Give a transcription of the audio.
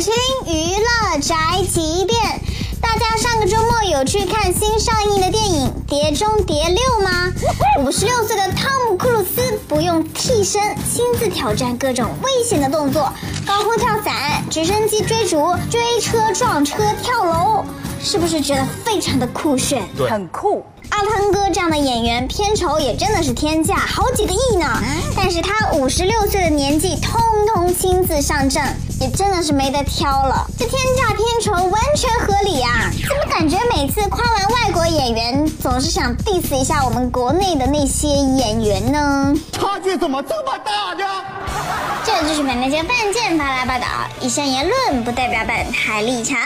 麒麟娱乐宅急便，大家上个周末有去看新上映的电影《碟中谍六》吗？五十六岁的汤姆·克鲁斯不用替身，亲自挑战各种危险的动作，高空跳伞、直升机追逐、追车撞车、跳楼，是不是觉得非常的酷炫？对很酷。阿汤哥这样的演员，片酬也真的是天价，好几个亿呢。但是他五十六岁的年纪，通通亲自上阵，也真的是没得挑了。这天价片酬完全合理啊！怎么感觉每次夸完外国演员，总是想 diss 一下我们国内的那些演员呢？差距怎么这么大呢？这就是本台饭件发来报道，以上言论不代表本台立场。